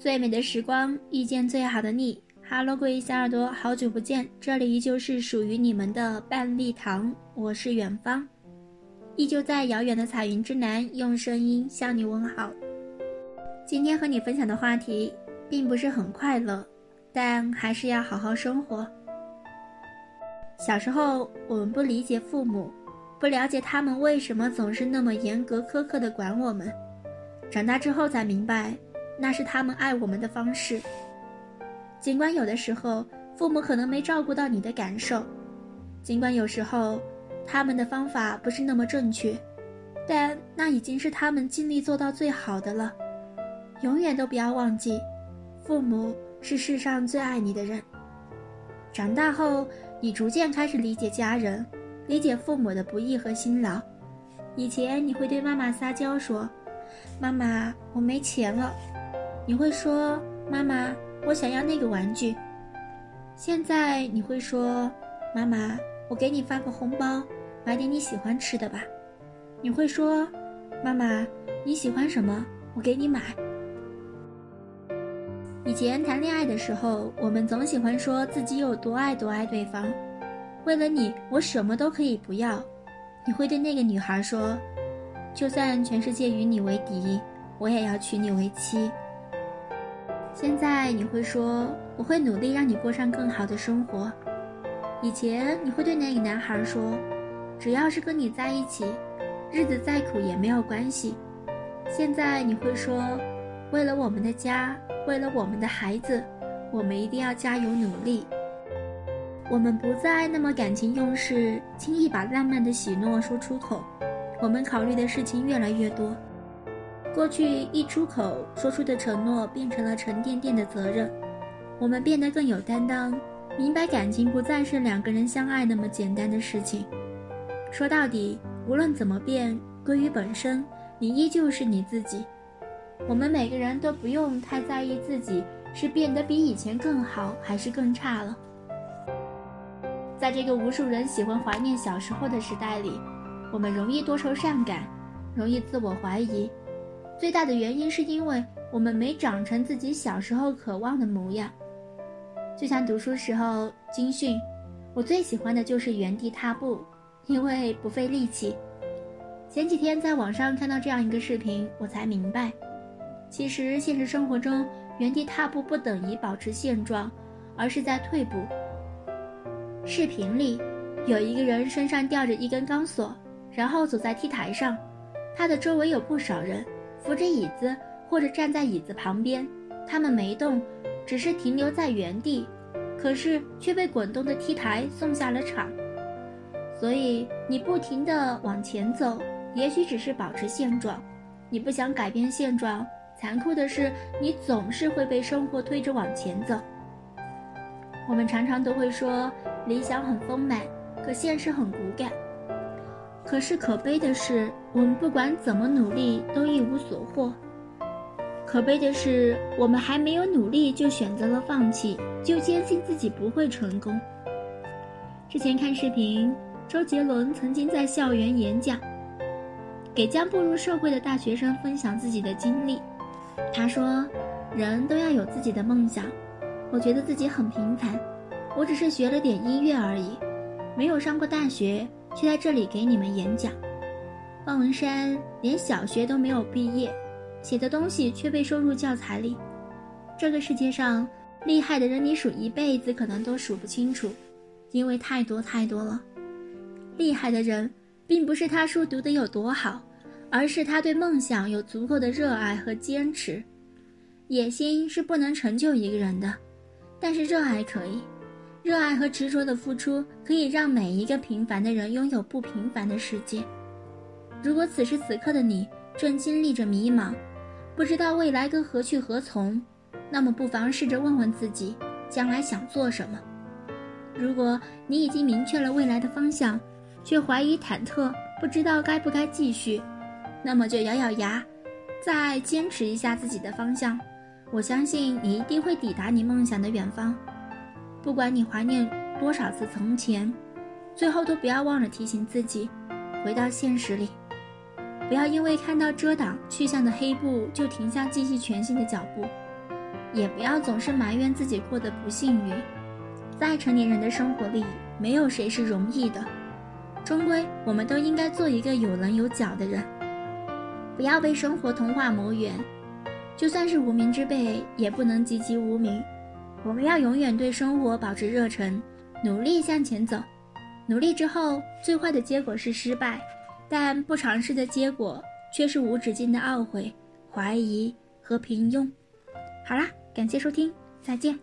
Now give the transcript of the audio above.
最美的时光遇见最好的你。哈喽各位小耳朵，好久不见，这里依旧是属于你们的半粒糖，我是远方，依旧在遥远的彩云之南，用声音向你问好。今天和你分享的话题并不是很快乐，但还是要好好生活。小时候，我们不理解父母，不了解他们为什么总是那么严格苛刻的管我们。长大之后才明白，那是他们爱我们的方式。尽管有的时候父母可能没照顾到你的感受，尽管有时候他们的方法不是那么正确，但那已经是他们尽力做到最好的了。永远都不要忘记，父母是世上最爱你的人。长大后。你逐渐开始理解家人，理解父母的不易和辛劳。以前你会对妈妈撒娇说：“妈妈，我没钱了。”你会说：“妈妈，我想要那个玩具。”现在你会说：“妈妈，我给你发个红包，买点你喜欢吃的吧。”你会说：“妈妈，你喜欢什么？我给你买。”以前谈恋爱的时候，我们总喜欢说自己有多爱多爱对方，为了你，我什么都可以不要。你会对那个女孩说：“就算全世界与你为敌，我也要娶你为妻。”现在你会说：“我会努力让你过上更好的生活。”以前你会对那个男孩说：“只要是跟你在一起，日子再苦也没有关系。”现在你会说：“为了我们的家。”为了我们的孩子，我们一定要加油努力。我们不再那么感情用事，轻易把浪漫的喜诺说出口。我们考虑的事情越来越多，过去一出口说出的承诺变成了沉甸甸的责任。我们变得更有担当，明白感情不再是两个人相爱那么简单的事情。说到底，无论怎么变，归于本身，你依旧是你自己。我们每个人都不用太在意自己是变得比以前更好还是更差了。在这个无数人喜欢怀念小时候的时代里，我们容易多愁善感，容易自我怀疑。最大的原因是因为我们没长成自己小时候渴望的模样。就像读书时候军训，我最喜欢的就是原地踏步，因为不费力气。前几天在网上看到这样一个视频，我才明白。其实，现实生活中，原地踏步不等于保持现状，而是在退步。视频里，有一个人身上吊着一根钢索，然后走在 T 台上，他的周围有不少人扶着椅子或者站在椅子旁边，他们没动，只是停留在原地，可是却被滚动的 T 台送下了场。所以，你不停地往前走，也许只是保持现状，你不想改变现状。残酷的是，你总是会被生活推着往前走。我们常常都会说理想很丰满，可现实很骨感。可是可悲的是，我们不管怎么努力都一无所获。可悲的是，我们还没有努力就选择了放弃，就坚信自己不会成功。之前看视频，周杰伦曾经在校园演讲，给将步入社会的大学生分享自己的经历。他说：“人都要有自己的梦想。我觉得自己很平凡，我只是学了点音乐而已，没有上过大学，却在这里给你们演讲。方文山连小学都没有毕业，写的东西却被收入教材里。这个世界上厉害的人，你数一辈子可能都数不清楚，因为太多太多了。厉害的人，并不是他书读得有多好。”而是他对梦想有足够的热爱和坚持，野心是不能成就一个人的，但是热爱可以，热爱和执着的付出可以让每一个平凡的人拥有不平凡的世界。如果此时此刻的你正经历着迷茫，不知道未来该何去何从，那么不妨试着问问自己，将来想做什么。如果你已经明确了未来的方向，却怀疑忐忑，不知道该不该继续。那么就咬咬牙，再坚持一下自己的方向。我相信你一定会抵达你梦想的远方。不管你怀念多少次从前，最后都不要忘了提醒自己，回到现实里。不要因为看到遮挡去向的黑布就停下继续前行的脚步。也不要总是埋怨自己过得不幸运。在成年人的生活里，没有谁是容易的，终归我们都应该做一个有棱有角的人，不要被生活童话磨圆。就算是无名之辈，也不能籍籍无名。我们要永远对生活保持热忱，努力向前走。努力之后，最坏的结果是失败，但不尝试的结果却是无止境的懊悔、怀疑和平庸。好啦，感谢收听，再见。